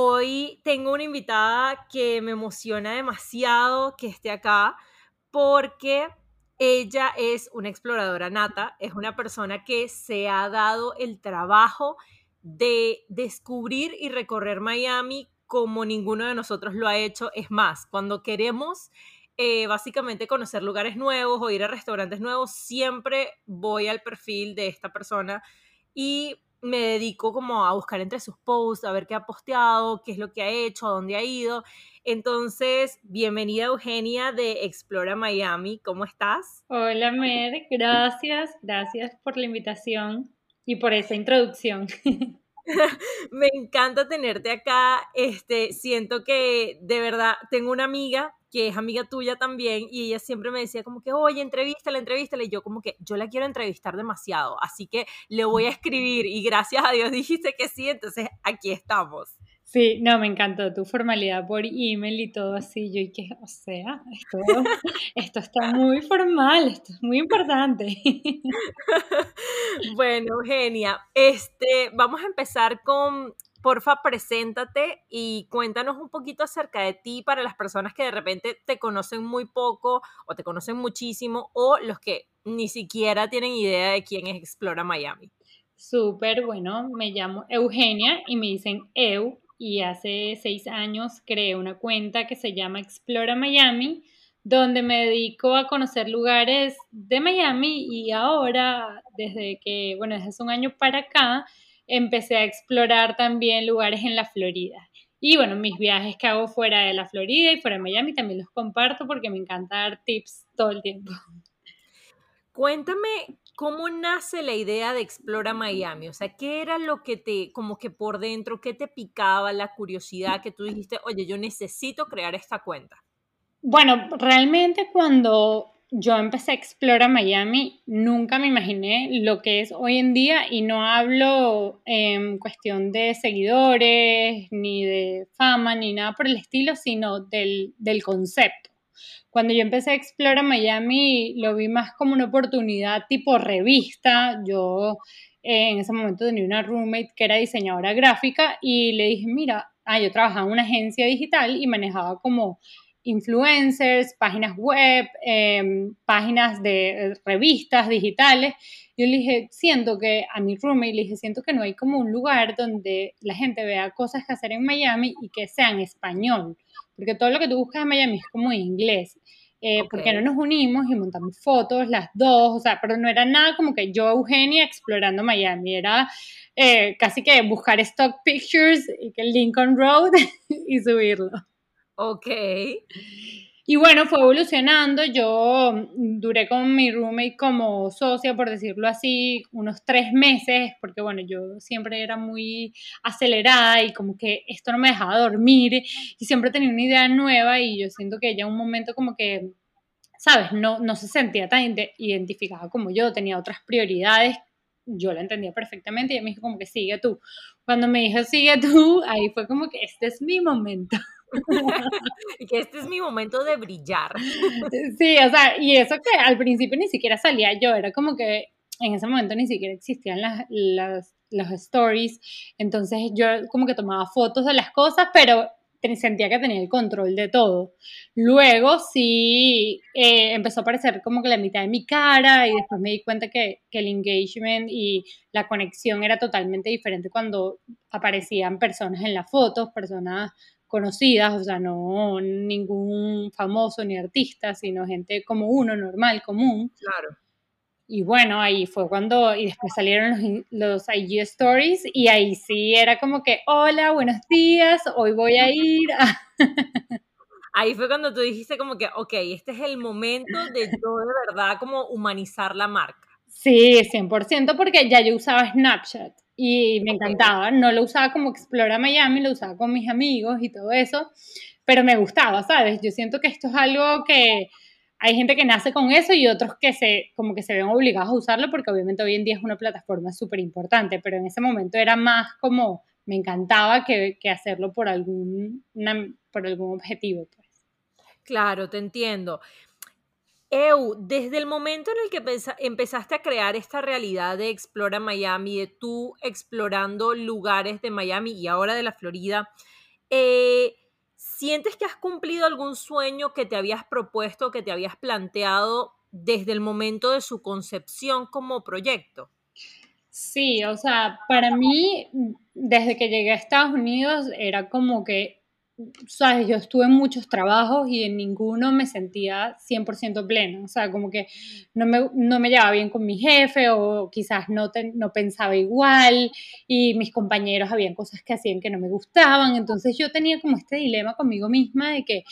Hoy tengo una invitada que me emociona demasiado que esté acá porque ella es una exploradora nata, es una persona que se ha dado el trabajo de descubrir y recorrer Miami como ninguno de nosotros lo ha hecho. Es más, cuando queremos eh, básicamente conocer lugares nuevos o ir a restaurantes nuevos, siempre voy al perfil de esta persona y me dedico como a buscar entre sus posts, a ver qué ha posteado, qué es lo que ha hecho, a dónde ha ido. Entonces, bienvenida Eugenia de Explora Miami, ¿cómo estás? Hola Mer, gracias, gracias por la invitación y por esa introducción. me encanta tenerte acá. Este, siento que de verdad tengo una amiga que es amiga tuya también, y ella siempre me decía como que, oye, entrevístala, entrevístala, y yo como que, yo la quiero entrevistar demasiado, así que le voy a escribir, y gracias a Dios dijiste que sí, entonces aquí estamos. Sí, no, me encantó tu formalidad por email y todo así, yo y que, o sea, esto, esto está muy formal, esto es muy importante. bueno, Eugenia, este, vamos a empezar con porfa, preséntate y cuéntanos un poquito acerca de ti para las personas que de repente te conocen muy poco o te conocen muchísimo o los que ni siquiera tienen idea de quién es Explora Miami. Súper, bueno, me llamo Eugenia y me dicen Eu y hace seis años creé una cuenta que se llama Explora Miami donde me dedico a conocer lugares de Miami y ahora, desde que, bueno, desde hace un año para acá, empecé a explorar también lugares en la Florida. Y bueno, mis viajes que hago fuera de la Florida y fuera de Miami también los comparto porque me encanta dar tips todo el tiempo. Cuéntame cómo nace la idea de Explora Miami, o sea, ¿qué era lo que te, como que por dentro, qué te picaba la curiosidad que tú dijiste, oye, yo necesito crear esta cuenta? Bueno, realmente cuando yo empecé a explorar Miami, nunca me imaginé lo que es hoy en día y no hablo en cuestión de seguidores, ni de fama, ni nada por el estilo, sino del, concepto. Cuando yo empecé a explorar Miami, lo vi más como una oportunidad tipo revista. Yo eh, en ese momento tenía una roommate que era diseñadora gráfica y le dije, mira, ah, yo trabajaba en una agencia digital y manejaba como influencers, páginas web, em, páginas de revistas digitales. Yo le dije, siento que a mi roommate le dije, siento que no hay como un lugar donde la gente vea cosas que hacer en Miami y que sean español, porque todo lo que tú buscas en Miami es como en inglés. Eh, Porque no nos unimos y montamos fotos las dos? O sea, pero no era nada como que yo, Eugenia, explorando Miami, era eh, casi que buscar stock pictures y que Lincoln Road y subirlo. Ok. Y bueno, fue evolucionando. Yo duré con mi roommate como socia, por decirlo así, unos tres meses, porque bueno, yo siempre era muy acelerada y como que esto no me dejaba dormir y siempre tenía una idea nueva y yo siento que ella un momento como que, ¿sabes? No, no se sentía tan identificada como yo, tenía otras prioridades. Yo la entendía perfectamente y ella me dijo como que sigue tú. Cuando me dijo sigue tú, ahí fue como que este es mi momento. y que este es mi momento de brillar. sí, o sea, y eso que al principio ni siquiera salía yo, era como que en ese momento ni siquiera existían las, las, los stories, entonces yo como que tomaba fotos de las cosas, pero sentía que tenía el control de todo. Luego sí eh, empezó a aparecer como que la mitad de mi cara y después me di cuenta que, que, el engagement y la conexión era totalmente diferente cuando aparecían personas en las fotos, personas conocidas, o sea, no ningún famoso ni artista, sino gente como uno, normal, común. Claro. Y bueno, ahí fue cuando, y después salieron los, los, IG Stories, y ahí sí era como que, hola, buenos días, hoy voy a ir. ahí fue cuando tú dijiste como que, ok, este es el momento de yo de verdad como humanizar la marca. Sí, 100%, porque ya yo usaba Snapchat. Y me encantaba. No lo usaba como Explora Miami, lo usaba con mis amigos y todo eso, pero me gustaba, ¿sabes? Yo siento que esto es algo que hay gente que nace con eso y otros que se, como que se ven obligados a usarlo porque obviamente hoy en día es una plataforma súper importante, pero en ese momento era más como me encantaba que, que hacerlo por algún, por algún objetivo. Pues. Claro, te entiendo. Eu, desde el momento en el que empezaste a crear esta realidad de Explora Miami, de tú explorando lugares de Miami y ahora de la Florida, eh, ¿sientes que has cumplido algún sueño que te habías propuesto, que te habías planteado desde el momento de su concepción como proyecto? Sí, o sea, para mí, desde que llegué a Estados Unidos, era como que, sabes, yo estuve en muchos trabajos y en ninguno me sentía 100% plena. O sea, como que no me, no me llevaba bien con mi jefe o quizás no, no pensaba igual y mis compañeros habían cosas que hacían que no me gustaban. Entonces yo tenía como este dilema conmigo misma de que,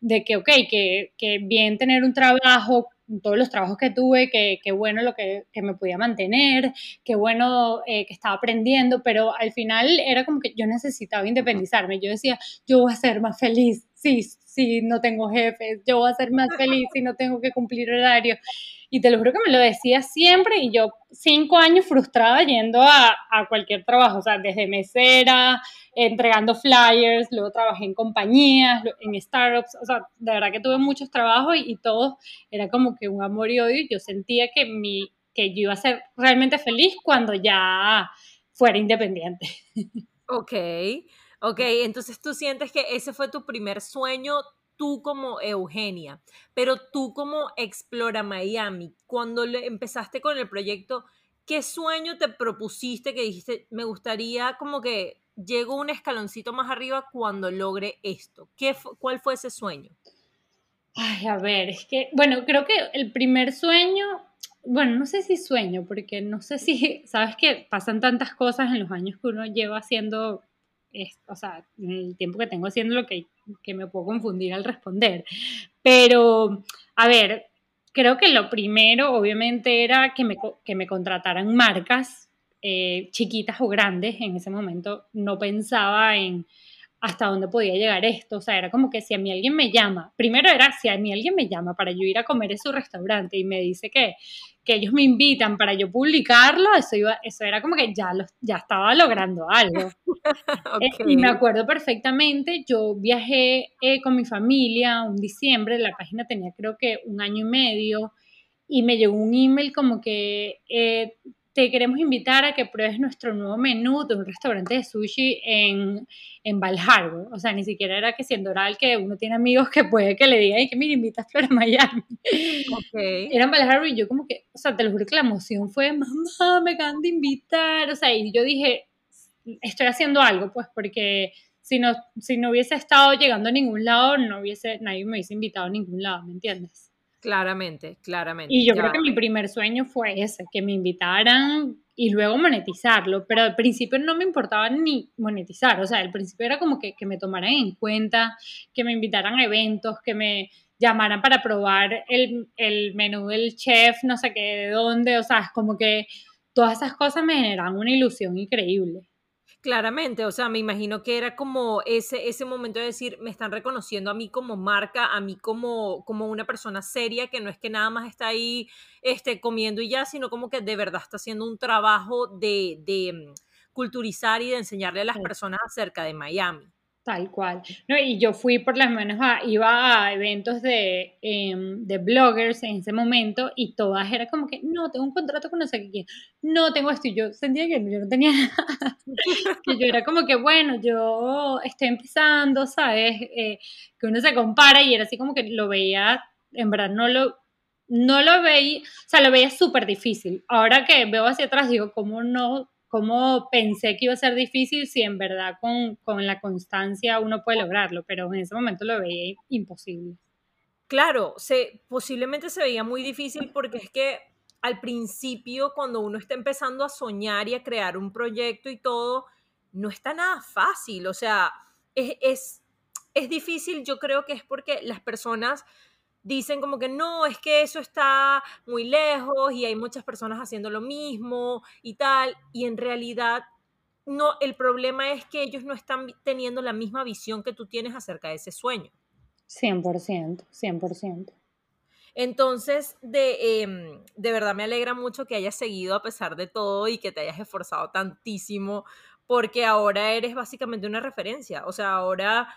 de que ok, que, que bien tener un trabajo todos los trabajos que tuve, que, bueno lo que, me podía mantener, qué bueno eh, que estaba aprendiendo, pero al final era como que yo necesitaba independizarme. Yo decía, yo voy a ser más feliz si, si no tengo jefes, yo voy a ser más feliz si no tengo que cumplir horario. Y te lo juro que me lo decía siempre y yo cinco años frustrada yendo a, a cualquier trabajo, o sea, desde mesera, entregando flyers, luego trabajé en compañías, en startups, o sea, de verdad que tuve muchos trabajos y, y todo era como que un amor y odio. Yo sentía que, mi, que yo iba a ser realmente feliz cuando ya fuera independiente. Ok, ok, entonces tú sientes que ese fue tu primer sueño tú como Eugenia, pero tú como Explora Miami, cuando empezaste con el proyecto, ¿qué sueño te propusiste que dijiste, me gustaría como que llego un escaloncito más arriba cuando logre esto? ¿Qué, ¿Cuál fue ese sueño? Ay, a ver, es que, bueno, creo que el primer sueño, bueno, no sé si sueño, porque no sé si, sabes que pasan tantas cosas en los años que uno lleva haciendo o sea, el tiempo que tengo haciendo lo que, que me puedo confundir al responder. Pero, a ver, creo que lo primero, obviamente, era que me, que me contrataran marcas eh, chiquitas o grandes. En ese momento no pensaba en hasta dónde podía llegar esto. O sea, era como que si a mí alguien me llama, primero era si a mí alguien me llama para yo ir a comer en su restaurante y me dice que, que ellos me invitan para yo publicarlo, eso, iba, eso era como que ya, lo, ya estaba logrando algo. Eh, y me acuerdo perfectamente, yo viajé eh, con mi familia un diciembre, la página tenía creo que un año y medio, y me llegó un email como que eh, te queremos invitar a que pruebes nuestro nuevo menú de un restaurante de sushi en, en Val O sea, ni siquiera era que siendo oral que uno tiene amigos que puede que le digan, y que mira, invitas a Miami. Okay. Era en Val y yo como que, o sea, te lo juro que la emoción fue, mamá, me acaban de invitar. O sea, y yo dije, estoy haciendo algo, pues, porque si no, si no hubiese estado llegando a ningún lado, no hubiese, nadie me hubiese invitado a ningún lado, ¿me entiendes? Claramente, claramente. Y yo creo que mi primer sueño fue ese, que me invitaran y luego monetizarlo, pero al principio no me importaba ni monetizar, o sea, al principio era como que, que me tomaran en cuenta, que me invitaran a eventos, que me llamaran para probar el, el menú del chef, no sé qué, de dónde, o sea, es como que todas esas cosas me generan una ilusión increíble. Claramente, o sea, me imagino que era como ese, ese momento de decir, me están reconociendo a mí como marca, a mí como, como una persona seria, que no es que nada más está ahí este, comiendo y ya, sino como que de verdad está haciendo un trabajo de, de mm, culturizar y de enseñarle a las personas acerca de Miami. Tal cual. No, y yo fui por las menos a, iba a eventos de, em, de bloggers en ese momento y todas era como que, no, tengo un contrato con no sé qué, no tengo esto. Y yo sentía que yo no tenía nada. que yo era como que, bueno, yo estoy empezando, ¿sabes? Eh, que uno se compara y era así como que lo veía, en verdad no lo, no lo veía, o sea, lo veía súper difícil. Ahora que veo hacia atrás digo, ¿cómo no cómo pensé que iba a ser difícil si en verdad con, con, la constancia uno puede lograrlo, pero en ese momento lo veía imposible. Claro, se, posiblemente se veía muy difícil porque es que al principio cuando uno está empezando a soñar y a crear un proyecto y todo, no está nada fácil, o sea, es, es, es difícil, yo creo que es porque las personas dicen como que no, es que eso está muy lejos y hay muchas personas haciendo lo mismo y tal, y en realidad no, el problema es que ellos no están teniendo la misma visión que tú tienes acerca de ese sueño. 100%, 100%. Entonces, de, em, de verdad me alegra mucho que hayas seguido a pesar de todo y que te hayas esforzado tantísimo, porque ahora eres básicamente una referencia. O sea, ahora,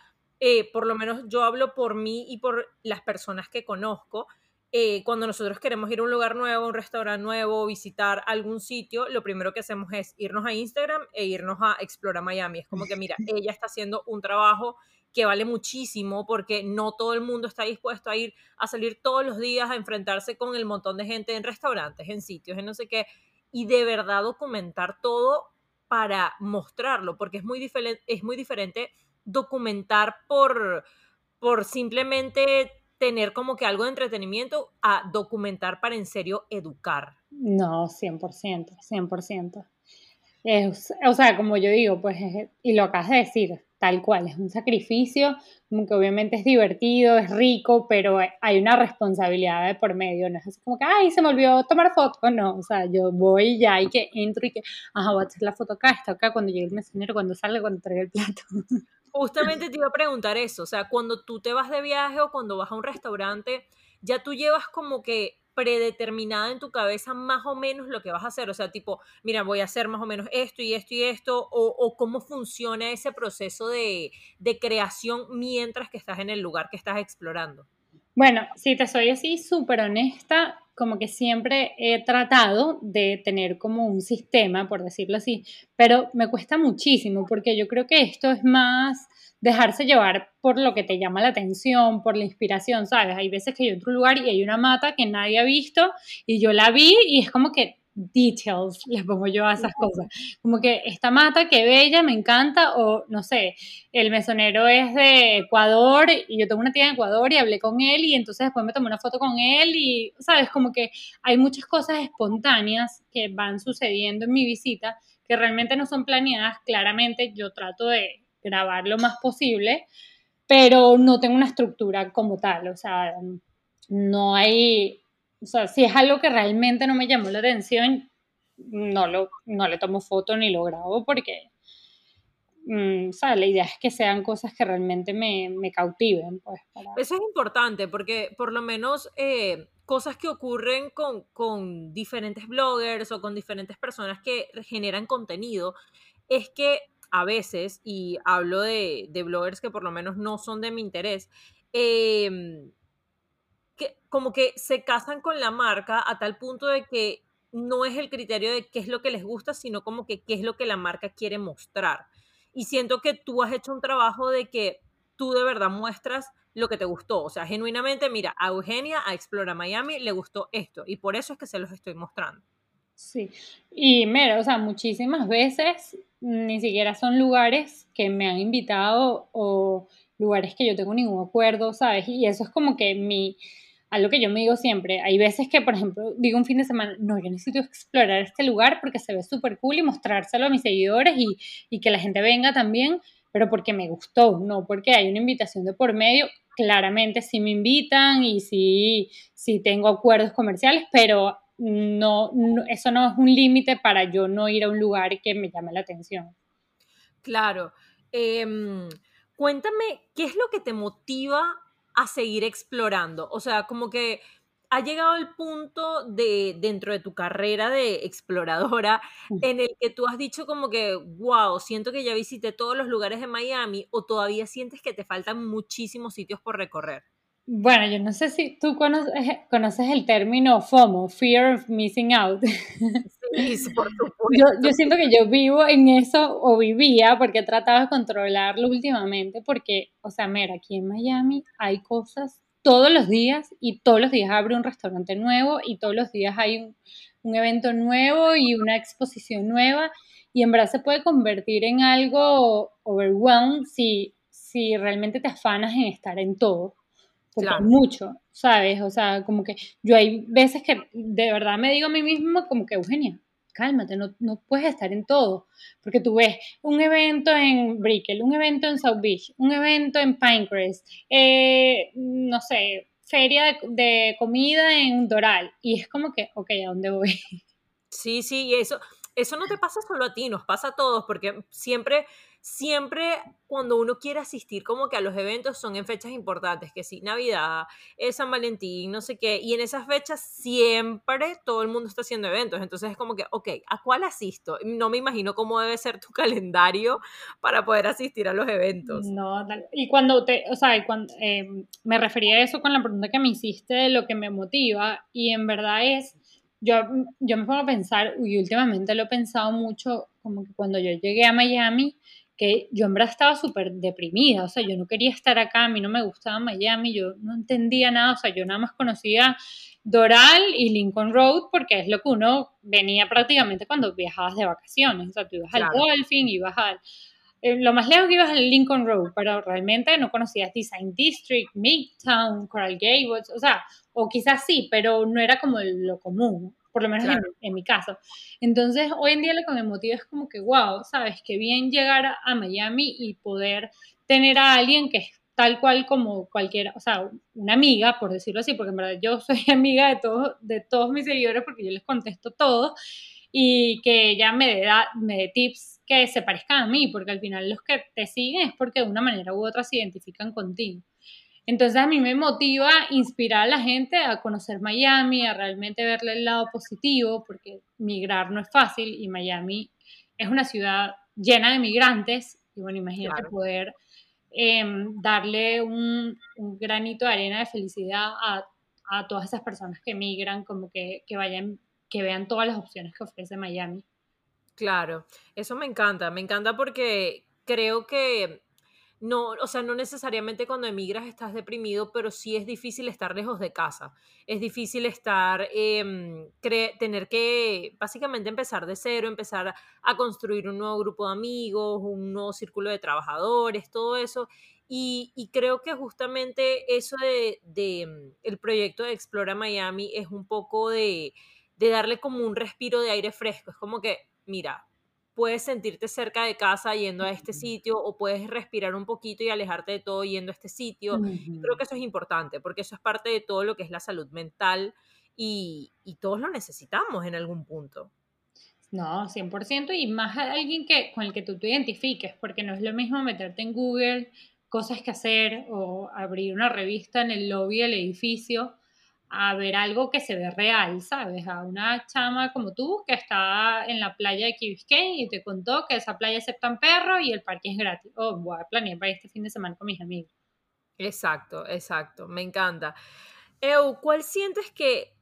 eh, por lo menos yo hablo por mí y por las personas que conozco. Eh, cuando nosotros queremos ir a un lugar nuevo, un restaurante nuevo, visitar algún sitio, lo primero que hacemos es irnos a Instagram e irnos a Explora Miami. Es como que, mira, ella está haciendo un trabajo que vale muchísimo porque no todo el mundo está dispuesto a ir a salir todos los días a enfrentarse con el montón de gente en restaurantes, en sitios, en no sé qué, y de verdad documentar todo para mostrarlo, porque es muy, diferente, es muy diferente documentar por, por simplemente tener como que algo de entretenimiento a documentar para en serio educar. No, 100%, 100%. Es, o sea, como yo digo, pues, y lo acabas de decir, tal cual, es un sacrificio, como que obviamente es divertido, es rico, pero hay una responsabilidad de por medio, no es como que, ay, se me olvidó tomar foto, no, o sea, yo voy ya y que entro y que, ajá, voy a hacer la foto acá, está acá, cuando llegue el mesonero, cuando salga, cuando traiga el plato. Justamente te iba a preguntar eso, o sea, cuando tú te vas de viaje o cuando vas a un restaurante, ya tú llevas como que predeterminada en tu cabeza más o menos lo que vas a hacer. O sea, tipo, mira, voy a hacer más o menos esto y esto y esto, o, cómo funciona ese proceso de, de, creación mientras que estás en el lugar que estás explorando. Bueno, si te soy así súper honesta, como que siempre he tratado de tener como un sistema, por decirlo así, pero me cuesta muchísimo porque yo creo que esto es más dejarse llevar por lo que te llama la atención, por la inspiración, ¿sabes? Hay veces que hay otro lugar y hay una mata que nadie ha visto y yo la vi y es como que details, les pongo yo a esas cosas. Como que esta mata, qué bella, me encanta, o no sé, el mesonero es de Ecuador y yo tengo una tía en Ecuador y hablé con él y entonces después me tomé una foto con él y, ¿sabes? Como que hay muchas cosas espontáneas que van sucediendo en mi visita que realmente no son planeadas. Claramente yo trato de grabar lo más posible, pero no tengo una estructura como tal, o sea, no hay, o sea, si es algo que realmente no me llamó la atención, no, lo, no le tomo foto ni lo grabo porque, mm, o sea, la idea es que sean cosas que realmente me, me cautiven. Pues, Eso es importante porque por lo menos eh, cosas que ocurren con, con diferentes bloggers o con diferentes personas que generan contenido es que a veces, y hablo de, bloggers que por lo menos no son de mi interés, em, que como que se casan con la marca a tal punto de que no es el criterio de qué es lo que les gusta, sino como que qué es lo que la marca quiere mostrar. Y siento que tú has hecho un trabajo de que tú de verdad muestras lo que te gustó. O sea, genuinamente, mira, a Eugenia, a Explora Miami, le gustó esto. Y por eso es que se los estoy mostrando. Sí, y mira, o sea, muchísimas veces ni siquiera son lugares que me han invitado o lugares que yo tengo ningún acuerdo, ¿sabes? Y eso es como que mi, algo que yo me digo siempre, hay veces que, por ejemplo, digo un fin de semana, no, yo necesito explorar este lugar porque se ve súper cool y mostrárselo a mis seguidores y, que la gente venga también, pero porque me gustó, no porque hay una invitación de por medio, claramente sí me invitan y sí tengo acuerdos comerciales, pero no, eso no es un límite para yo no ir a un lugar que me llame la atención. Claro. Em, cuéntame, ¿qué es lo que te motiva a seguir explorando? O sea, como que ha llegado el punto de dentro de tu carrera de exploradora en el que tú has dicho como que, wow, siento que ya visité todos los lugares de Miami o todavía sientes que te faltan muchísimos sitios por recorrer. Bueno, yo no sé si tú conoces, conoces el término FOMO, Fear of Missing Out. Por. Yo, yo siento que yo vivo en eso, o vivía, porque he tratado de controlarlo últimamente, porque, o sea, mira, aquí en Miami hay cosas todos los días y todos los días abre un restaurante nuevo y todos los días hay un, un evento nuevo y una exposición nueva y en verdad se puede convertir en algo overwhelmed si, si realmente te afanas en estar en todo porque mucho, ¿sabes? O sea, como que yo hay veces que de verdad me digo a mí misma como que, Eugenia, cálmate, no, no puedes estar en todo, porque tú ves un evento en Brickell, un evento en South Beach, un evento en Pinecrest, eh, no sé, feria de, comida en Doral. Y es como que, ok, ¿a dónde voy? Sí, sí, y eso, eso no te pasa solo a ti, nos pasa a todos, porque siempre siempre cuando uno quiere asistir como que a los eventos son en fechas importantes, que sí, Navidad, es San Valentín, no sé qué, y en esas fechas siempre todo el mundo está haciendo eventos, entonces es como que, ok, ¿a cuál asisto? No me imagino cómo debe ser tu calendario para poder asistir a los eventos. No, y cuando te, o sea, cuando, em, me refería a eso con la pregunta que me hiciste de lo que me motiva, y en verdad es yo, yo me pongo a pensar, y últimamente lo he pensado mucho, como que cuando yo llegué a Miami, que yo en verdad estaba súper deprimida, o sea, yo no quería estar acá, a mí no me gustaba Miami, yo no entendía nada, o sea, yo nada más conocía Doral y Lincoln Road porque es lo que uno venía prácticamente cuando viajabas de vacaciones, o sea, tú ibas al Dolphin, ibas al... Eh, lo más lejos que ibas al Lincoln Road, pero realmente no conocías Design District, Midtown, Coral Gables, o sea, o quizás sí, pero no era como lo común por lo menos en, mi caso. Entonces, hoy en día lo que me motiva es como que, wow, sabes, qué bien llegar a, Miami y poder tener a alguien que es tal cual como cualquiera, o sea, una amiga, por decirlo así, porque en verdad yo soy amiga de todos, de todos mis seguidores porque yo les contesto todo y que ella me dé, me dé tips que se parezcan a mí, porque al final los que te siguen es porque de una manera u otra se identifican contigo. Entonces a mí me motiva inspirar a la gente a conocer Miami, a realmente verle el lado positivo, porque migrar no es fácil y Miami es una ciudad llena de migrantes. Y bueno, imagínate poder em, darle un, granito de arena de felicidad a, todas esas personas que migran, como que, que vayan, que vean todas las opciones que ofrece Miami. Claro, eso me encanta, me encanta porque creo que no, o sea, no necesariamente cuando emigras estás deprimido, pero sí es difícil estar lejos de casa. Es difícil estar, em, tener que básicamente empezar de cero, empezar a construir un nuevo grupo de amigos, un nuevo círculo de trabajadores, todo eso. Y, creo que justamente eso de, em, el proyecto de Explora Miami es un poco de, de darle como un respiro de aire fresco. Es como que, mira, puedes sentirte cerca de casa yendo a este sitio o puedes respirar un poquito y alejarte de todo yendo a este sitio. Creo que eso es importante porque eso es parte de todo lo que es la salud mental y, todos lo necesitamos en algún punto. No, 100% y más a alguien que, con el que tú te identifiques, porque no es lo mismo meterte en Google cosas que hacer o abrir una revista en el lobby del edificio a ver algo que se ve real, ¿sabes? A una chama como tú que está en la playa de Key y te contó que esa playa aceptan perros y el parque es gratis. Oh, voy a planear para este fin de semana con mis amigos. Exacto, exacto, me encanta. Eu, ¿cuál sientes que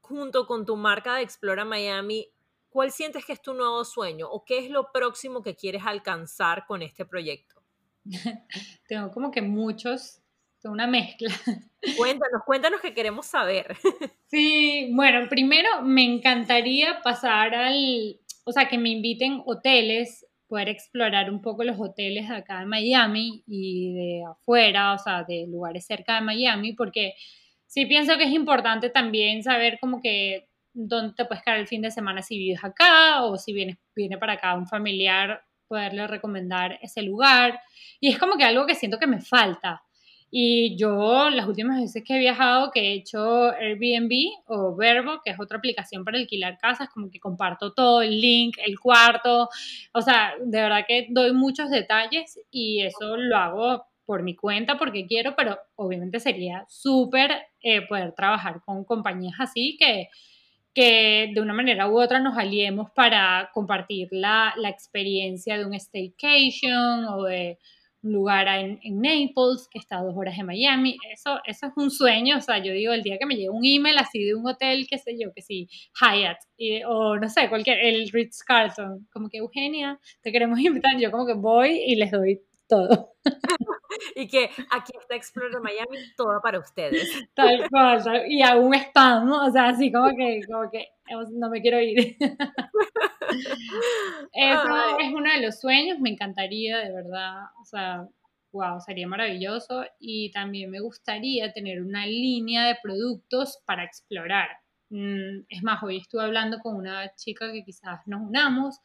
junto con tu marca de Explora Miami, cuál sientes que es tu nuevo sueño o qué es lo próximo que quieres alcanzar con este proyecto? Tengo como que muchos una mezcla. Cuéntanos, cuéntanos que queremos saber. Sí, bueno, primero me encantaría pasar al, o sea, que me inviten hoteles, poder explorar un poco los hoteles acá en Miami y de afuera, o sea, de lugares cerca de Miami, porque sí pienso que es importante también saber como que dónde te puedes quedar el fin de semana si vives acá o si vienes, viene para acá un familiar, poderle recomendar ese lugar. Y es como que algo que siento que me falta. Y yo las últimas veces que he viajado, que he hecho Airbnb o Verbo, que es otra aplicación para alquilar casas, como que comparto todo, el link, el cuarto, o sea, de verdad que doy muchos detalles y eso lo hago por mi cuenta porque quiero, pero obviamente sería súper eh, poder trabajar con compañías así que, que de una manera u otra nos aliemos para compartir la, la experiencia de un staycation o de un lugar en, Naples, que está a dos horas de Miami. Eso, eso es un sueño. O sea, yo digo, el día que me llegue un email así de un hotel, qué sé yo, que sí, Hyatt, o no sé, cualquier, el Ritz Carlton, como que Eugenia, te queremos invitar. Yo como que voy y les doy todo. y que aquí está Explorer Miami, todo para ustedes. Tal cual, y aún spam, o sea, así como que, como que no me quiero ir. Eso es uno de los sueños, me encantaría, de verdad, o sea, wow, sería maravilloso. Y también me gustaría tener una línea de productos para explorar. Mm, es más, hoy estuve hablando con una chica que quizás nos unamos,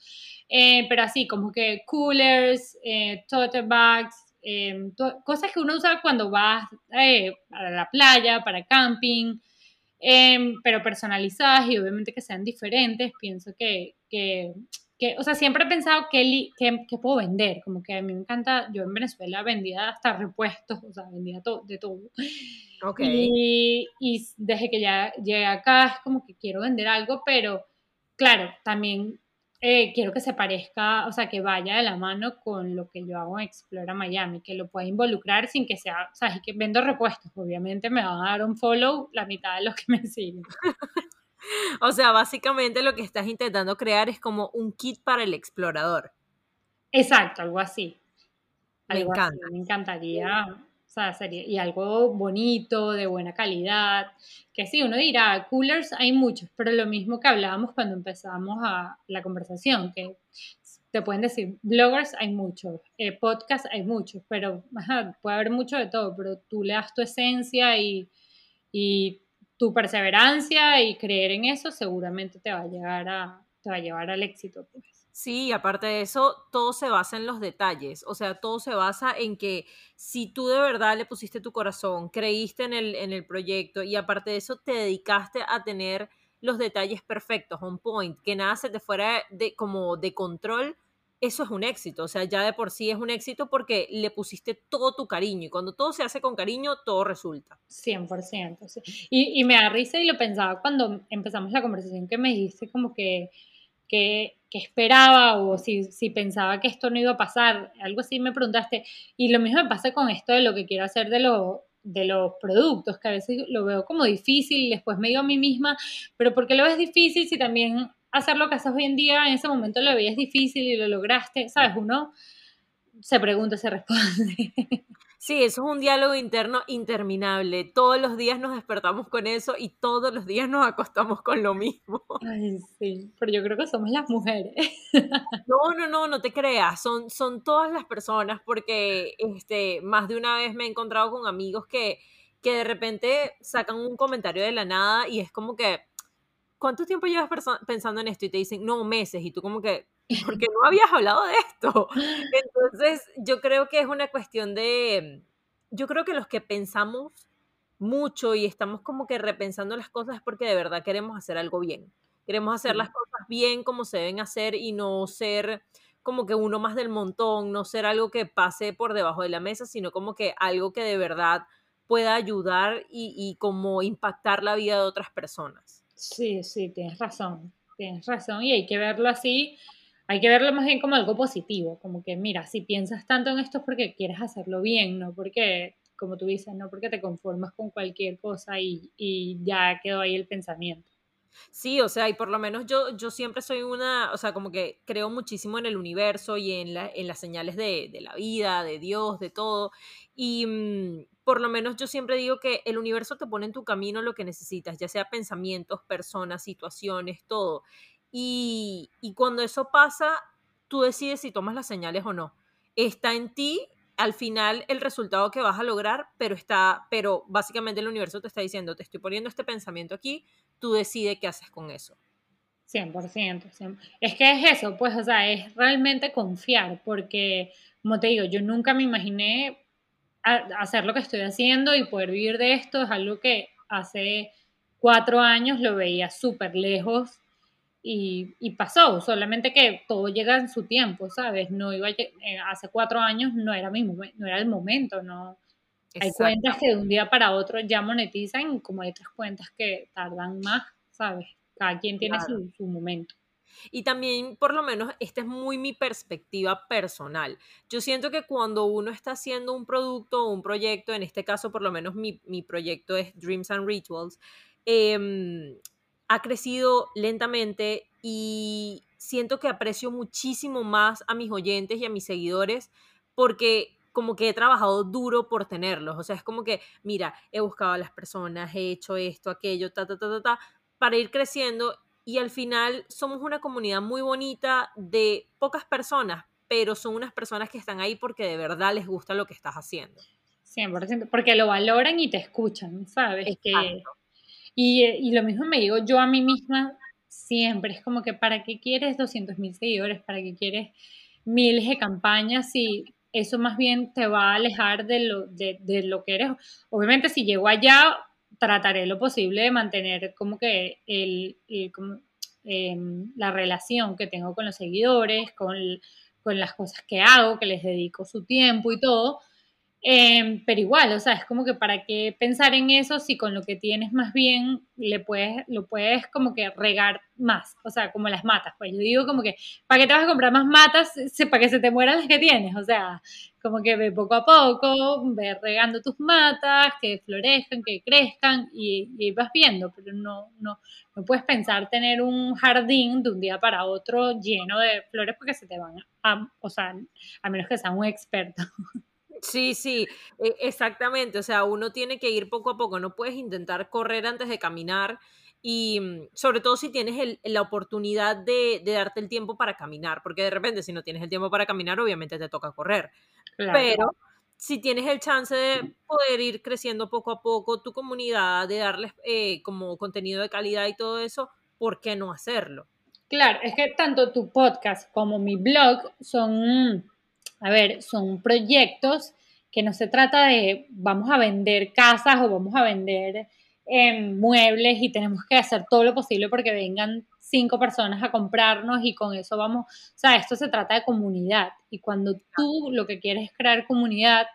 eh, pero así como que coolers, eh, tote bags, em, cosas que uno usa cuando va eh, a la playa, para camping, em, pero personalizadas y obviamente que sean diferentes. Pienso que, que, o sea, siempre he pensado que, que, puedo vender, como que a mí me encanta, yo en Venezuela vendía hasta repuestos, o sea, vendía de todo. Y, y desde que ya llegué acá es como que quiero vender algo, pero claro, también eh, quiero que se parezca, o sea, que vaya de la mano con lo que yo hago en Explora Miami, que lo pueda involucrar sin que sea, o sea, que vendo repuestos, obviamente me va a dar un follow la mitad de los que me siguen. o sea, básicamente lo que estás intentando crear es como un kit para el explorador. Exacto, algo así. me encanta. Me encantaría o sea, sería, y algo bonito, de buena calidad, que sí, uno dirá, coolers hay muchos, pero lo mismo que hablábamos cuando empezamos a la conversación, que te pueden decir, bloggers hay muchos, eh, podcasts hay muchos, pero puede haber mucho de todo, pero tú le das tu esencia y, y tu perseverancia y creer en eso seguramente te va a llegar a, te va a llevar al éxito. Pues. Sí, aparte de eso, todo se basa en los detalles, o sea, todo se basa en que si tú de verdad le pusiste tu corazón, creíste en el, en el proyecto y aparte de eso te dedicaste a tener los detalles perfectos, on point, que nada se te fuera de, como de control, eso es un éxito, o sea, ya de por sí es un éxito porque le pusiste todo tu cariño y cuando todo se hace con cariño, todo resulta. 100%, sí. Y, y me da risa y lo pensaba cuando empezamos la conversación que me dijiste como que que, esperaba o si, si, pensaba que esto no iba a pasar, algo así me preguntaste. Y lo mismo me pasa con esto de lo que quiero hacer de, lo, de los productos, que a veces lo veo como difícil después me digo a mí misma, pero ¿por qué lo ves difícil si también hacer lo que haces hoy en día en ese momento lo veías difícil y lo lograste? ¿Sabes? Uno se pregunta, se responde. Sí, eso es un diálogo interno interminable. Todos los días nos despertamos con eso y todos los días nos acostamos con lo mismo. Ay, sí, pero yo creo que somos las mujeres. No, no, no, no te creas, son, son todas las personas porque este, más de una vez me he encontrado con amigos que, que de repente sacan un comentario de la nada y es como que, ¿cuánto tiempo llevas pensando en esto? Y te dicen, no, meses, y tú como que, porque no habías hablado de esto. Entonces, yo creo que es una cuestión de, yo creo que los que pensamos mucho y estamos como que repensando las cosas es porque de verdad queremos hacer algo bien. Queremos hacer las cosas bien como se deben hacer y no ser como que uno más del montón, no ser algo que pase por debajo de la mesa, sino como que algo que de verdad pueda ayudar y, y como impactar la vida de otras personas. Sí, sí, tienes razón, tienes razón y hay que verlo así hay que verlo más bien como algo positivo, como que mira, si piensas tanto en esto es porque quieres hacerlo bien, no porque, como tú dices, no porque te conformas con cualquier cosa y, y ya quedó ahí el pensamiento. Sí, o sea, y por lo menos yo, yo siempre soy una, o sea, como que creo muchísimo en el universo y en, la, en las señales de, de, la vida, de Dios, de todo. Y mm, por lo menos yo siempre digo que el universo te pone en tu camino lo que necesitas, ya sea pensamientos, personas, situaciones, todo. Y, cuando eso pasa, tú decides si tomas las señales o no. Está en ti al final el resultado que vas a lograr, pero está, pero básicamente el universo te está diciendo, te estoy poniendo este pensamiento aquí, tú decides qué hacer con eso. 100%, Es que es eso, pues, o sea, es realmente confiar, porque, como te digo, yo nunca me imaginé hacer lo que estoy haciendo y poder vivir de esto, es algo que hace cuatro años lo veía súper lejos y, pasó, solamente que todo llega en su tiempo, ¿sabes? No iba eh, hace cuatro años no era, mismo, no era el momento, no. Hay cuentas que de un día para otro ya monetizan, como hay otras cuentas que tardan más, ¿sabes? Cada quien tiene su, su momento. Y también, por lo menos, esta es muy mi perspectiva personal. Yo siento que cuando uno está haciendo un producto o un proyecto, en este caso, por lo menos mi, mi proyecto es Dreams and Rituals, eh, ha crecido lentamente y siento que aprecio muchísimo más a mis oyentes y a mis seguidores porque como que he trabajado duro por tenerlos. O sea, es como que, mira, he buscado a las personas, he hecho esto, aquello, ta, ta, ta, ta, ta, para ir creciendo y al final somos una comunidad muy bonita de pocas personas, pero son unas personas que están ahí porque de verdad les gusta lo que estás haciendo. 100%, porque lo valoran y te escuchan, ¿sabes? Que y, lo mismo me digo yo a mí misma siempre, es como que ¿para qué quieres 200 mil seguidores? ¿Para qué quieres miles de campañas si eso más bien te va a alejar de lo, de, lo que eres. Obviamente si llego allá, trataré lo posible de mantener como que el, em, la relación que tengo con los seguidores, con, con las cosas que hago, que les dedico su tiempo y todo, Em, pero igual, o sea, es como que para qué pensar en eso si con lo que tienes más bien le puedes, lo puedes como que regar más, o sea, como las matas. Pues yo digo como que, ¿para qué te vas a comprar más matas para que se te mueran las que tienes? O sea, como que ve poco a poco, ve regando tus matas, que florezcan, que crezcan y, vas viendo, pero no, no, no puedes pensar tener un jardín de un día para otro lleno de flores porque se te van a, o sea, a menos que sea un experto. Sí, sí, e, exactamente. O sea, uno tiene que ir poco a poco. No puedes intentar correr antes de caminar. Y mm, sobre todo si tienes la oportunidad de, darte el tiempo para caminar, porque de repente si no tienes el tiempo para caminar, obviamente te toca correr. Pero si tienes el chance de poder ir creciendo poco a poco tu comunidad, de darles eh, como contenido de calidad y todo eso, ¿por qué no hacerlo? Claro, es que tanto tu podcast como mi blog son a ver, son proyectos que no se trata de vamos a vender casas o vamos a vender em, muebles y tenemos que hacer todo lo posible porque vengan cinco personas a comprarnos y con eso vamos, o sea, esto se trata de comunidad. Y cuando tú lo que quieres es crear comunidad,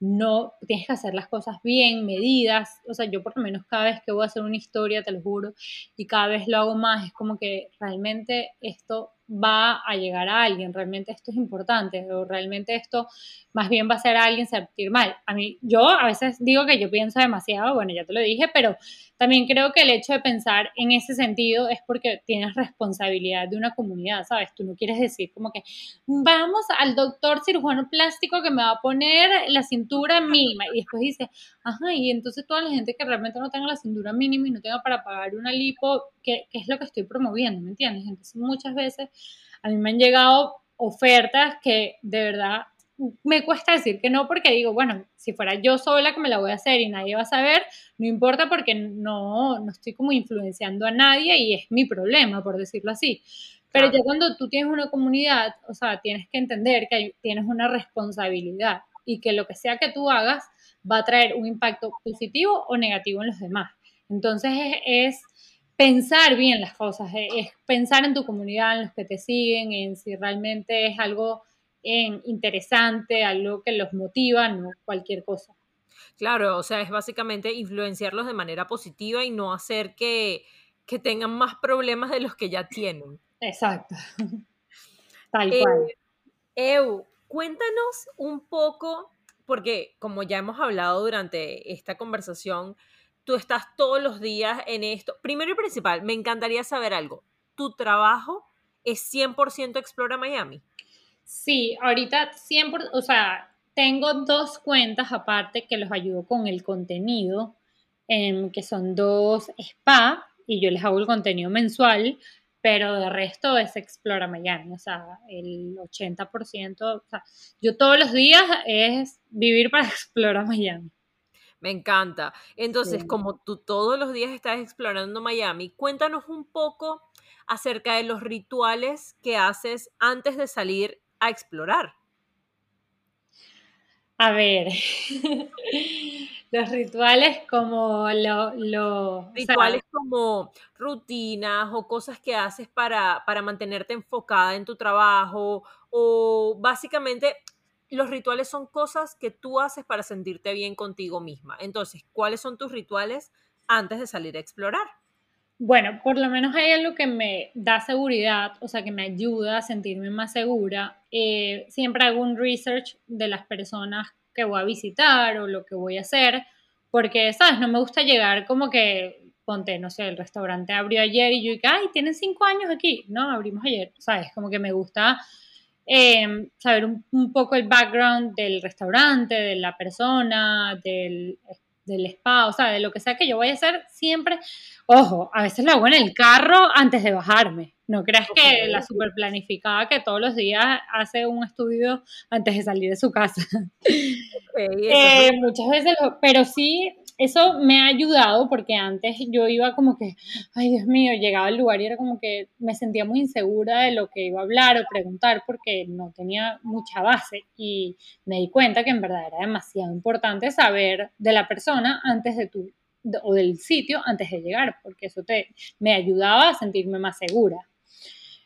no tienes que hacer las cosas bien, medidas, o sea, yo por lo menos cada vez que voy a hacer una historia, te lo juro, y cada vez lo hago más, es como que realmente esto va a llegar a alguien, realmente esto es importante, o realmente esto más bien va a hacer a alguien sentir mal. A mí, yo a veces digo que yo pienso demasiado, bueno, ya te lo dije, pero también creo que el hecho de pensar en ese sentido es porque tienes responsabilidad de una comunidad, ¿sabes? Tú no quieres decir como que vamos al doctor cirujano plástico que me va a poner la cintura mínima y después dice, ajá, y entonces toda la gente que realmente no tenga la cintura mínima y no tenga para pagar una lipo, ¿qué, qué es lo que estoy promoviendo? ¿Me entiendes? Entonces muchas veces a mí me han llegado ofertas que de verdad me cuesta decir que no porque digo, bueno, si fuera yo sola que me la voy a hacer y nadie va a saber, no importa porque no, no estoy como influenciando a nadie y es mi problema, por decirlo así. Pero ya cuando tú tienes una comunidad, o sea, tienes que entender que tienes una responsabilidad y que lo que sea que tú hagas va a traer un impacto positivo o negativo en los demás. Entonces es, pensar bien las cosas, es pensar en tu comunidad, en los que te siguen, en si realmente es algo en interesante, algo que los motiva, no cualquier cosa. Claro, o sea, es básicamente influenciarlos de manera positiva y no hacer que, tengan más problemas de los que ya tienen. Exacto. Tal eh, cual. Eu, cuéntanos un poco, porque como ya hemos hablado durante esta conversación, tú estás todos los días en esto. Primero y principal, me encantaría saber algo. ¿Tu trabajo es 100% Explora Miami? Sí, ahorita 100%, o sea, tengo dos cuentas aparte que los ayudo con el contenido, em, que son dos spa y yo les hago el contenido mensual, pero de resto es Explora Miami, o sea, el 80%, o sea, yo todos los días es vivir para Explora Miami. Me encanta. Entonces, como tú todos los días estás explorando Miami, cuéntanos un poco acerca de los rituales que haces antes de salir a explorar? A ver, los rituales como lo... rituales como rutinas o cosas que haces para, para mantenerte enfocada en tu trabajo o básicamente los rituales son cosas que tú haces para sentirte bien contigo misma. Entonces, ¿cuáles son tus rituales antes de salir a explorar? Bueno, por lo menos hay algo que me da seguridad, o sea, que me ayuda a sentirme más segura. Eh, siempre hago un research de las personas que voy a visitar o lo que voy a hacer, porque, ¿sabes? No me gusta llegar como que, ponte, no sé, el restaurante abrió ayer y yo dije, ay, tienen cinco años aquí. No, abrimos ayer, ¿sabes? Como que me gusta eh, saber un, poco el background del restaurante, de la persona, del del spa, o sea, de lo que sea que yo voy a hacer, siempre, ojo, a veces lo hago en el carro antes de bajarme. No creas que la super planificada que todos los días hace un estudio antes de salir de su casa. Eh, muchas veces, pero sí, eso me ha ayudado porque antes yo iba como que, ay Dios mío, llegaba al lugar y era como que me sentía muy insegura de lo que iba a hablar o preguntar porque no tenía mucha base y me di cuenta que en verdad era demasiado importante saber de la persona antes de tu o del sitio antes de llegar porque eso te me ayudaba a sentirme más segura.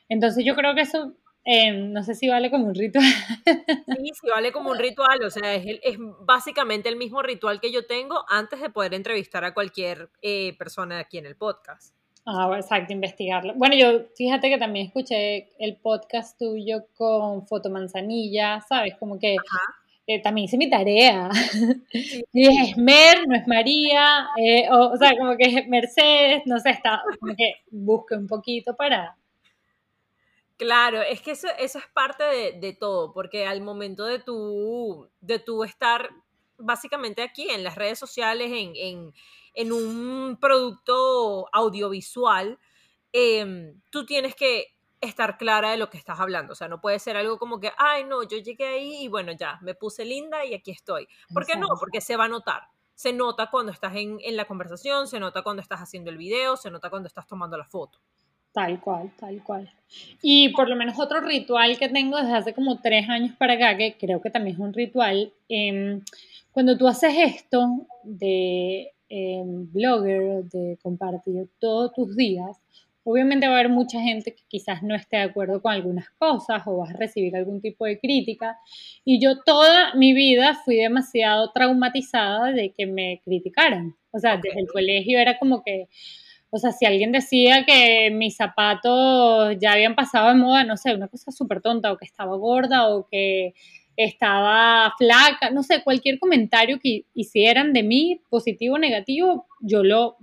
Entonces yo creo que eso Em, no sé si vale como un ritual. Sí, sí vale como un ritual, o sea, es, es básicamente el mismo ritual que yo tengo antes de poder entrevistar a cualquier eh, persona aquí en el podcast. Ah, exacto, investigarlo. Bueno, yo fíjate que también escuché el podcast tuyo con Fotomanzanilla, ¿sabes? Como que eh, también hice mi tarea. Y es Mer, no es María, eh, o, o, sea, como que es Mercedes, no sé, está, como que busque un poquito para, Claro, es que eso, eso es parte de, todo, porque al momento de tu, de tu estar básicamente aquí en las redes sociales, en, un producto audiovisual, em, tú tienes que estar clara de lo que estás hablando. O sea, no puede ser algo como que, ay, no, yo llegué ahí y bueno, ya, me puse linda y aquí estoy. ¿Por qué no? Porque se va a notar. Se nota cuando estás en, en la conversación, se nota cuando estás haciendo el video, se nota cuando estás tomando la foto. Tal cual, tal cual. Y por lo menos otro ritual que tengo desde hace como tres años para acá, que creo que también es un ritual, em, cuando tú haces esto de em, blogger, de compartir todos tus días, obviamente va a haber mucha gente que quizás no esté de acuerdo con algunas cosas o vas a recibir algún tipo de crítica. Y yo toda mi vida fui demasiado traumatizada de que me criticaran. O sea, desde el colegio era como que o sea, si alguien decía que mis zapatos ya habían pasado de moda, no sé, una cosa súper tonta, o que estaba gorda, o que estaba flaca, no sé, cualquier comentario que hicieran de mí, positivo o negativo, yo lo,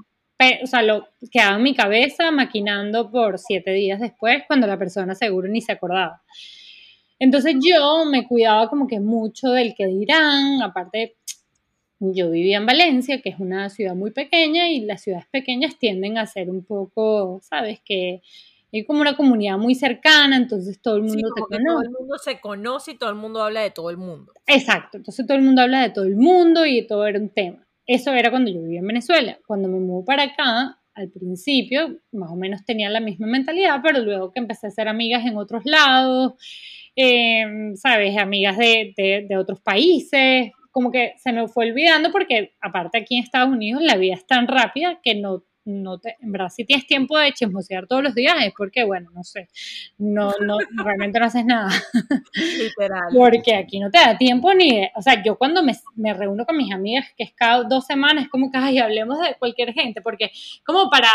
o sea, lo quedaba en mi cabeza maquinando por siete días después, cuando la persona seguro ni se acordaba. Entonces yo me cuidaba como que mucho del que dirán, aparte yo vivía en Valencia, que es una ciudad muy pequeña y las ciudades pequeñas tienden a ser un poco, sabes, que hay como una comunidad muy cercana, entonces todo el mundo te conoce. Todo el mundo se conoce y todo el mundo habla de todo el mundo. Exacto, entonces todo el mundo habla de todo el mundo y todo era un tema. Eso era cuando yo vivía en Venezuela. Cuando me mudé para acá, al principio, más o menos tenía la misma mentalidad, pero luego que empecé a ser amigas en otros lados, eh, ¿sabes? Amigas de, de, de otros países, como que se me fue olvidando porque aparte aquí en Estados Unidos la vida es tan rápida que no, no te, en verdad si tienes tiempo de chismosear todos los días es porque, bueno, no sé, no, no, realmente no haces nada. Literal. Porque aquí no te da tiempo ni, o sea, yo cuando me, me, reúno con mis amigas, que es cada dos semanas, es como que, ay, hablemos de cualquier gente, porque como para,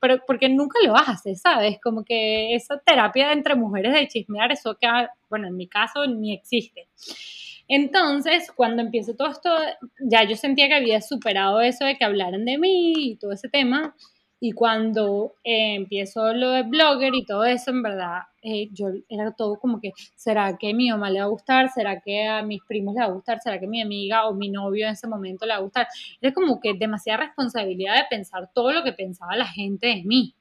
pero, porque nunca lo haces, ¿sabes? Como que esa terapia entre mujeres de chismear, eso que, bueno, en mi caso ni existe. Entonces, cuando empiezo todo esto, ya yo sentía que había superado eso de que hablaran de mí y todo ese tema. Y cuando eh, empiezo lo de blogger y todo eso, en verdad, eh, yo era todo como que, ¿será que a mi mamá le va a gustar? ¿Será que a mis primos le va a gustar? ¿Será que mi amiga o mi novio en ese momento le va a gustar? Era como que demasiada responsabilidad de pensar todo lo que pensaba la gente de mí.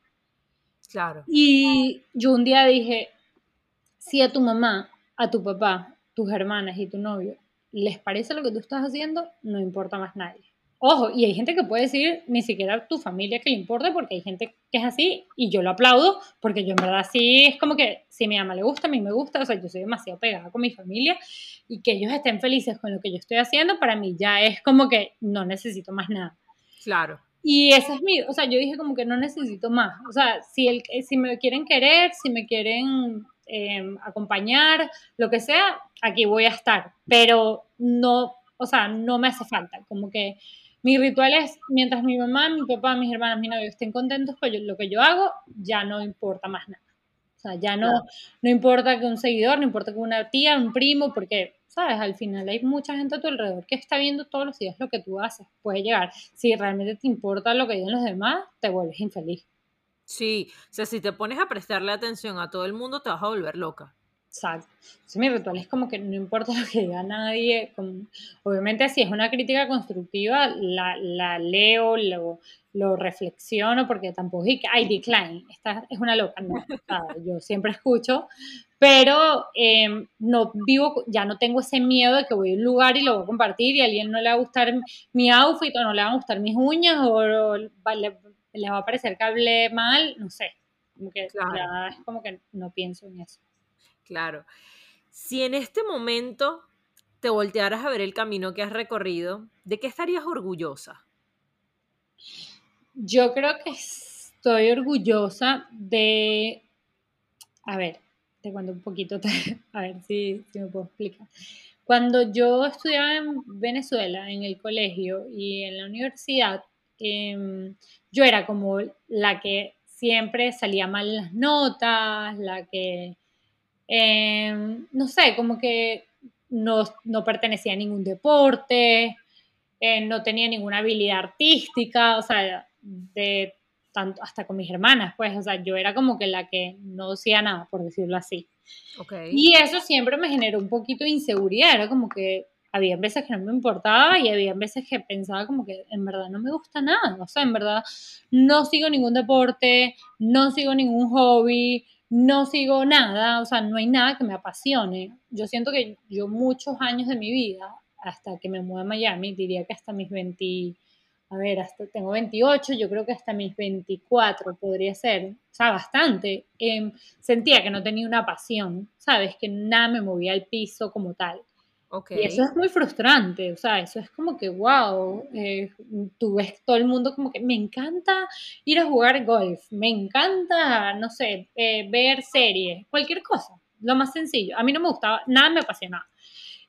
Claro. Y yo un día dije, si a tu mamá, a tu papá, tus hermanas y tu novio les parece lo que tú estás haciendo, no importa más nadie. Ojo, y hay gente que puede decir ni siquiera tu familia que le importe, porque hay gente que es así y yo lo aplaudo, porque yo en verdad sí es como que si mi mamá le gusta, a mí me gusta, o sea, yo soy demasiado pegada con mi familia y que ellos estén felices con lo que yo estoy haciendo, para mí ya es como que no necesito más nada. Claro. Y ese es mi, o sea, yo dije como que no necesito más. O sea, si, el, si me quieren querer, si me quieren Em, acompañar, lo que sea, aquí voy a estar. Pero no, o sea, no me hace falta. Como que mi ritual es, mientras mi mamá, mi papá, mis hermanas, mi novio estén contentos con lo que yo hago, ya no importa más nada. O sea, ya no, no importa que un seguidor, no importa que una tía, un primo, porque, ¿sabes? Al final hay mucha gente a tu alrededor que está viendo todos los días lo que tú haces. Puede llegar. Si realmente te importa lo que digan los demás, te vuelves infeliz. Sí, o sea, si te pones a prestarle atención a todo el mundo, te vas a volver loca. Exacto. Entonces, mi ritual es como que no importa lo que diga nadie. obviamente, si es una crítica constructiva, la, la leo, lo, lo, reflexiono, porque tampoco es que, ay, decline, esta es una loca. No, yo siempre escucho, pero em, no vivo, ya no tengo ese miedo de que voy a un lugar y lo voy a compartir y a alguien no le va a gustar mi outfit o no le van a gustar mis uñas o, le, va a parecer que hablé mal, no sé. Como que, es como que no pienso en eso. Claro. Si en este momento te voltearas a ver el camino que has recorrido, ¿de qué estarías orgullosa? Yo creo que estoy orgullosa de, a ver, te cuento un poquito, a ver si, me puedo explicar. Cuando yo estudiaba en Venezuela, en el colegio y en la universidad, em, yo era como la que siempre salía mal las notas, la que Em, no sé, como que no, pertenecía a ningún deporte, eh, no tenía ninguna habilidad artística, o sea, de tanto hasta con mis hermanas, pues, o sea, yo era como que la que no hacía nada, por decirlo así. Y eso siempre me generó un poquito de inseguridad, era como que había veces que no me importaba y había veces que pensaba como que en verdad no me gusta nada, o sea, en verdad no sigo ningún deporte, no sigo ningún hobby, no sigo nada, o sea, no hay nada que me apasione. Yo siento que yo muchos años de mi vida, hasta que me mudé a Miami, diría que hasta mis 20, a ver, hasta tengo 28, yo creo que hasta mis 24 podría ser, o sea, bastante, em, sentía que no tenía una pasión, ¿sabes? Que nada me movía al piso como tal. Y eso es muy frustrante, o sea, eso es como que, wow, eh, tú ves todo el mundo como que me encanta ir a jugar golf, me encanta, no sé, eh, ver series, cualquier cosa, lo más sencillo. A mí no me gustaba, nada me apasionaba.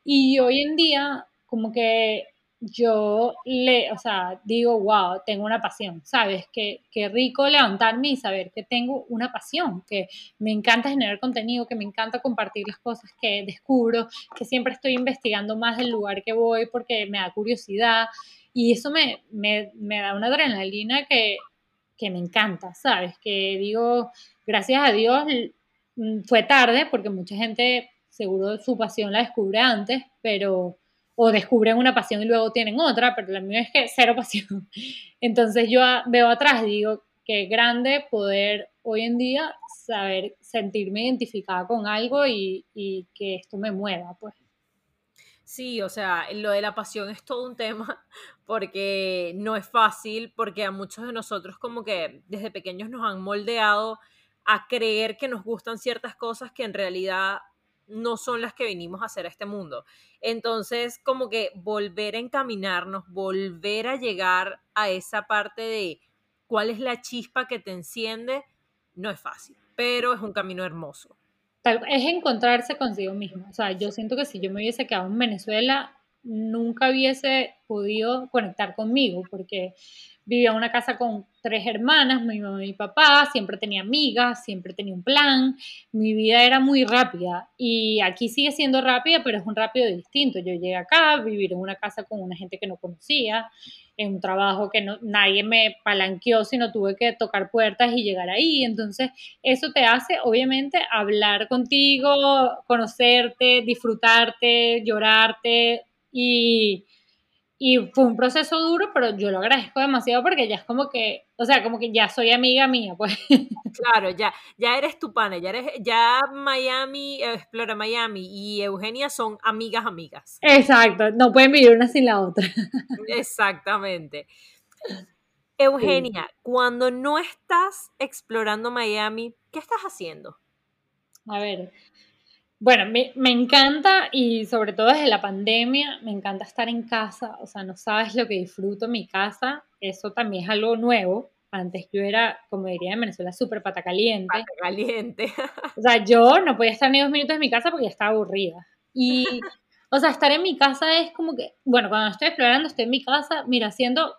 Y hoy en día, como que yo le, o sea, digo, wow, tengo una pasión, ¿sabes? Qué, qué rico levantarme y saber que tengo una pasión, que me encanta generar contenido, que me encanta compartir las cosas que descubro, que siempre estoy investigando más del lugar que voy porque me da curiosidad y eso me, me, me da una adrenalina que, que me encanta, ¿sabes? Que digo, gracias a Dios mm, fue tarde porque mucha gente seguro su pasión la descubre antes, pero o descubren una pasión y luego tienen otra, pero la mía es que cero pasión. Entonces yo veo atrás y digo, qué grande poder hoy en día saber sentirme identificada con algo y, y que esto me mueva, pues. Sí, o sea, lo de la pasión es todo un tema porque no es fácil, porque a muchos de nosotros como que desde pequeños nos han moldeado a creer que nos gustan ciertas cosas que en realidad no son las que venimos a hacer a este mundo. Entonces, como que volver a encaminarnos, volver a llegar a esa parte de cuál es la chispa que te enciende, no es fácil, pero es un camino hermoso. Es encontrarse consigo mismo. O sea, yo siento que si yo me hubiese quedado en Venezuela, nunca hubiese podido conectar conmigo, porque vivía en una casa con tres hermanas, mi mamá y mi papá, siempre tenía amigas, siempre tenía un plan, mi vida era muy rápida y aquí sigue siendo rápida, pero es un rápido distinto. Yo llegué acá a vivir en una casa con una gente que no conocía, en un trabajo que no, nadie me palanqueó, sino tuve que tocar puertas y llegar ahí. Entonces, eso te hace, obviamente, hablar contigo, conocerte, disfrutarte, llorarte y y fue un proceso duro, pero yo lo agradezco demasiado porque ya es como que, o sea, como que ya soy amiga mía, pues. Claro, ya, ya eres tu pana, ya eres, ya Miami, Explora Miami y Eugenia son amigas amigas. Exacto, no pueden vivir una sin la otra. Exactamente. Eugenia, cuando no estás explorando Miami, ¿qué estás haciendo? A ver, bueno, me, encanta y sobre todo desde la pandemia, me encanta estar en casa, o sea, no sabes lo que disfruto en mi casa, eso también es algo nuevo. Antes yo era, como diría en Venezuela, súper pata caliente. Pata caliente. o sea, yo no podía estar ni dos minutos en mi casa porque ya estaba aburrida. Y, o sea, estar en mi casa es como que, bueno, cuando estoy explorando, estoy en mi casa, mira, haciendo,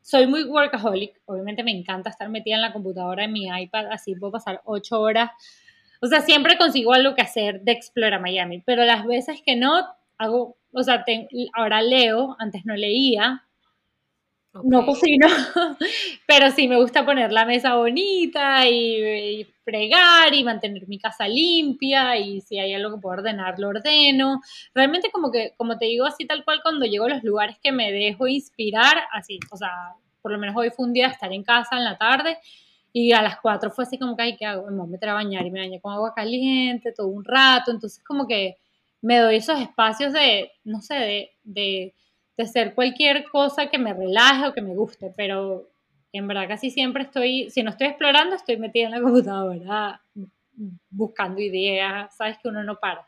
soy muy workaholic, obviamente me encanta estar metida en la computadora, en mi iPad, así puedo pasar ocho horas o sea, siempre consigo algo que hacer de Explora Miami, pero las veces que no, hago, o sea, ahora leo, antes no leía, No cocino, pero sí me gusta poner la mesa bonita y, fregar y mantener mi casa limpia y si hay algo que puedo ordenar, lo ordeno. Realmente como que, como te digo así tal cual, cuando llego a los lugares que me dejo inspirar, así, o sea, por lo menos hoy fue un día de estar en casa en la tarde y a las 4 fue así como que, ay, ¿qué hago? Me voy a meter a bañar y me bañé con agua caliente todo un rato, entonces como que me doy esos espacios de, no sé, de, de de hacer cualquier cosa que me relaje o que me guste, pero en verdad casi siempre estoy, si no estoy explorando, estoy metida en la computadora buscando ideas, sabes que uno no para.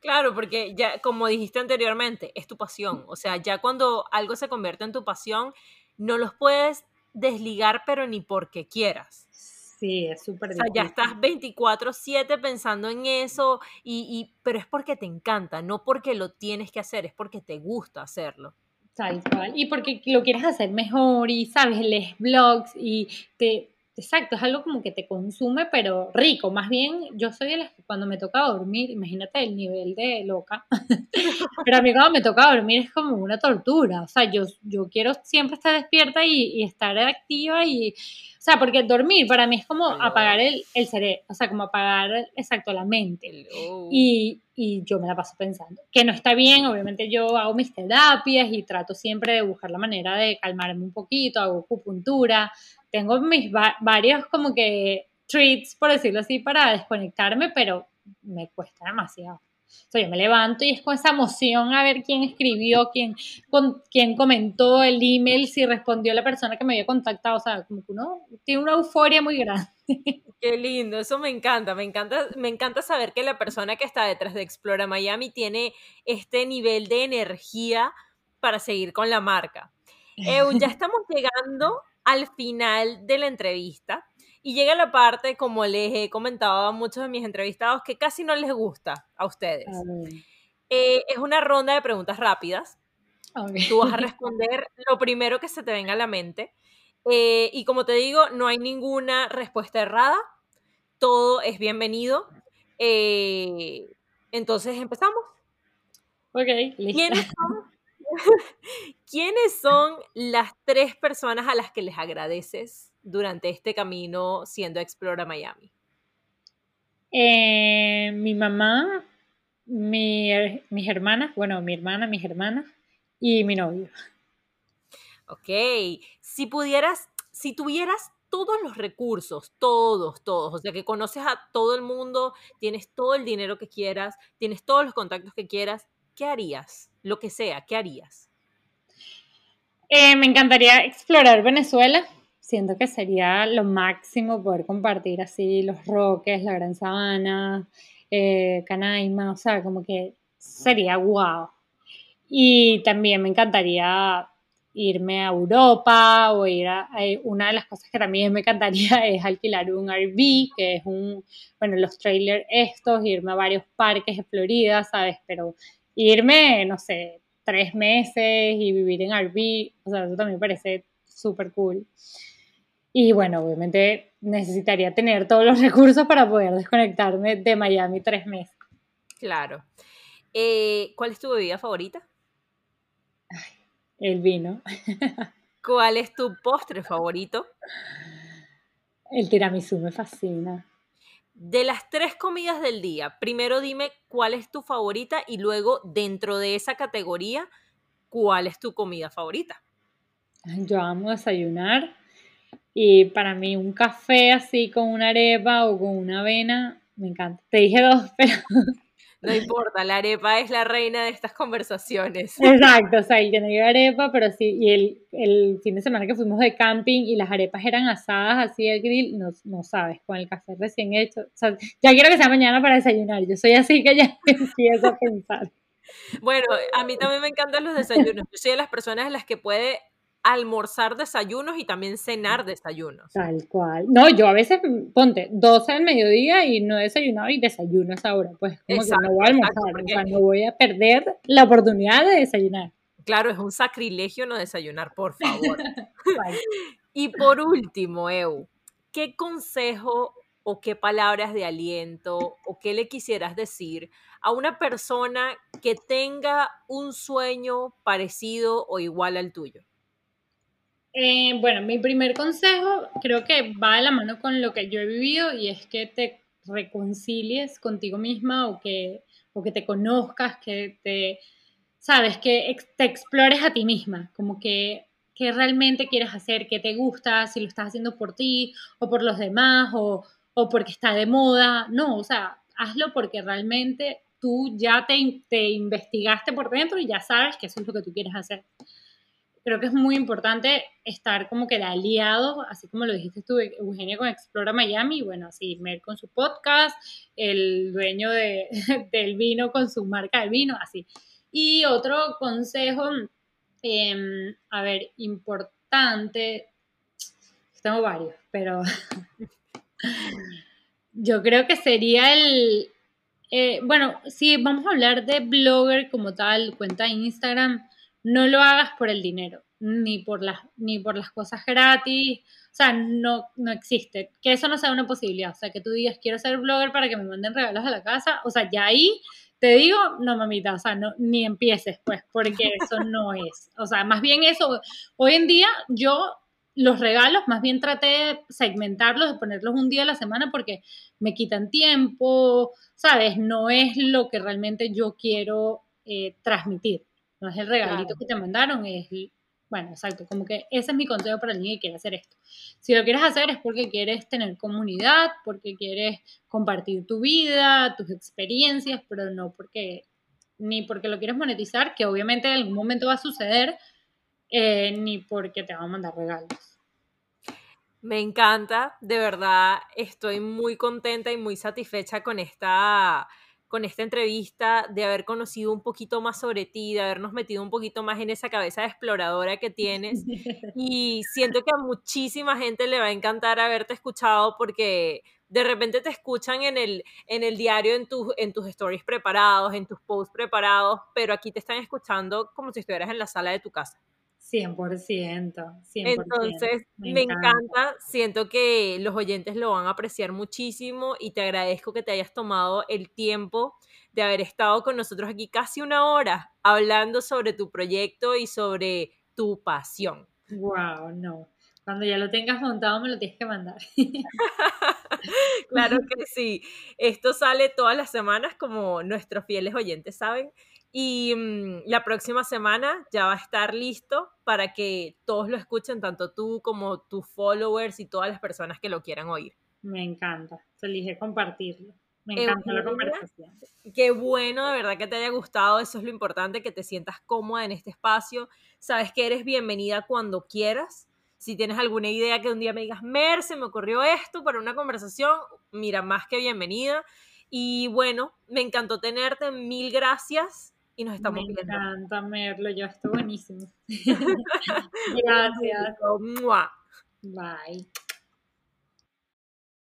Claro, porque ya, como dijiste anteriormente, es tu pasión. O sea, ya cuando algo se convierte en tu pasión, no los puedes desligar, pero ni porque quieras. Sí, es súper O sea, ya estás 24/7 pensando en eso, y, y, pero es porque te encanta, no porque lo tienes que hacer, es porque te gusta hacerlo. Tal cual. Y porque lo quieres hacer mejor y, sabes, lees blogs y te, Exacto, es algo como que te consume, pero rico. Más bien, yo soy de las que cuando me toca dormir, imagínate el nivel de loca, pero a mí cuando me toca dormir es como una tortura. O sea, yo, yo quiero siempre estar despierta y, y estar activa y, o sea, porque dormir para mí es como apagar el, el, cerebro, o sea, como apagar, exacto, la mente. Y, y yo me la paso pensando. Que no está bien, obviamente yo hago mis terapias y trato siempre de buscar la manera de calmarme un poquito, hago acupuntura, tengo mis varios como que treats, por decirlo así, para desconectarme, pero me cuesta demasiado. O sea, yo me levanto y es con esa emoción a ver quién escribió, quién, con, quién comentó el email, si respondió la persona que me había contactado. O sea, como que uno tiene una euforia muy grande. Qué lindo, eso me encanta. Me encanta, me encanta saber que la persona que está detrás de Explora Miami tiene este nivel de energía para seguir con la marca. Eun, ya estamos llegando al final de la entrevista y llega la parte, como les he comentado a muchos de mis entrevistados, que casi no les gusta a ustedes. Eh, es una ronda de preguntas rápidas. Tú vas a responder lo primero que se te venga a la mente. Eh, y como te digo, no hay ninguna respuesta errada. Todo es bienvenido. Eh, entonces, empezamos. Ok, ¿Quiénes son ¿Quiénes son las tres personas a las que les agradeces durante este camino siendo Explora Miami? Eh, mi mamá, mi, mis hermanas, bueno, mi hermana, mis hermanas y mi novio. Ok, si pudieras, si tuvieras todos los recursos, todos, todos, o sea, que conoces a todo el mundo, tienes todo el dinero que quieras, tienes todos los contactos que quieras, ¿qué harías? Lo que sea, ¿qué harías? Eh, me encantaría explorar Venezuela. Siento que sería lo máximo poder compartir así los roques, la Gran Sabana, eh, Canaima, o sea, como que sería guau. Y también me encantaría irme a Europa o ir a, una de las cosas que también me encantaría es alquilar un RV, que es un, bueno, los trailers estos, irme a varios parques de Florida, ¿sabes? Pero irme, no sé, tres meses y vivir en RV, o sea, eso también me parece súper cool. Y bueno, obviamente necesitaría tener todos los recursos para poder desconectarme de Miami tres meses. Claro. Eh, ¿Cuál es tu bebida favorita? el vino. ¿Cuál es tu postre favorito? El tiramisú me fascina. De las tres comidas del día, primero dime cuál es tu favorita y luego dentro de esa categoría, cuál es tu comida favorita. Yo amo desayunar y para mí un café así con una arepa o con una avena, me encanta. Te dije dos, pero no importa, la arepa es la reina de estas conversaciones. Exacto, o sea, yo no iba arepa, pero sí, y el, el, fin de semana que fuimos de camping y las arepas eran asadas así al grill, no, no sabes, con el café recién hecho. O sea, ya quiero que sea mañana para desayunar, yo soy así que ya empiezo a pensar. Bueno, a mí también me encantan los desayunos. Yo soy de las personas en las que puede almorzar desayunos y también cenar desayunos. Tal cual. No, yo a veces, ponte, 12 del mediodía y no he desayunado y desayuno a esa hora. Pues como que no voy a almorzar, o sea, no voy a perder la oportunidad de desayunar. Claro, es un sacrilegio no desayunar, por favor. y por último, Eu, ¿qué consejo o qué palabras de aliento o qué le quisieras decir a una persona que tenga un sueño parecido o igual al tuyo? Eh, bueno, mi primer consejo creo que va de la mano con lo que yo he vivido y es que te reconcilies contigo misma o que, o que te conozcas, que te, sabes, que te explores a ti misma, como que, que realmente quieres hacer, que te gusta, si lo estás haciendo por ti o por los demás o, o porque está de moda, no, o sea, hazlo porque realmente tú ya te, te investigaste por dentro y ya sabes que eso es lo que tú quieres hacer creo que es muy importante estar como que de aliado, así como lo dijiste tú, Eugenia con Explora Miami, bueno, así, Mer con su podcast, el dueño de, del vino con su marca de vino, así. Y otro consejo, em, a ver, importante, tengo varios, pero yo creo que sería el, eh, bueno, si vamos a hablar de blogger como tal, cuenta de Instagram, no lo hagas por el dinero, ni por las, ni por las cosas gratis. O sea, no, no existe. Que eso no sea una posibilidad. O sea, que tú digas, quiero ser blogger para que me manden regalos a la casa. O sea, ya ahí te digo, no mamita, o sea, no, ni empieces, pues, porque eso no es. O sea, más bien eso, hoy en día yo los regalos más bien traté de segmentarlos, de ponerlos un día a la semana porque me quitan tiempo, ¿sabes? No es lo que realmente yo quiero eh, transmitir. No es el regalito que te mandaron, es, bueno, exacto, como que ese es mi consejo para alguien que quiere hacer esto. Si lo quieres hacer es porque quieres tener comunidad, porque quieres compartir tu vida, tus experiencias, pero no porque, ni porque lo quieres monetizar, que obviamente en algún momento va a suceder, eh, ni porque te van a mandar regalos. Me encanta, de verdad, estoy muy contenta y muy satisfecha con esta con esta entrevista, de haber conocido un poquito más sobre ti, de habernos metido un poquito más en esa cabeza de exploradora que tienes. Y siento que a muchísima gente le va a encantar haberte escuchado porque de repente te escuchan en el, en el diario, en, en tus stories preparados, en tus posts preparados, pero aquí te están escuchando como si estuvieras en la sala de tu casa. 100%, 100%. Entonces, me, encanta. siento que los oyentes lo van a apreciar muchísimo y te agradezco que te hayas tomado el tiempo de haber estado con nosotros aquí casi una hora hablando sobre tu proyecto y sobre tu pasión. Wow, no. Cuando ya lo tengas montado me lo tienes que mandar. claro que sí. Esto sale todas las semanas, como nuestros fieles oyentes saben. Y mm, la próxima semana ya va a estar listo para que todos lo escuchen, tanto tú como tus followers y todas las personas que lo quieran oír. Me encanta, feliz de compartirlo. Me encanta la conversación. Qué bueno, de verdad que te haya gustado. Eso es lo importante, que te sientas cómoda en este espacio. Sabes que eres bienvenida cuando quieras. Si tienes alguna idea que un día me digas, Mer, se me ocurrió esto para una conversación, mira, más que bienvenida. Y bueno, me encantó tenerte. Mil gracias y nos estamos viendo. Me encanta, Merlo, ya está buenísimo. Gracias. Bye.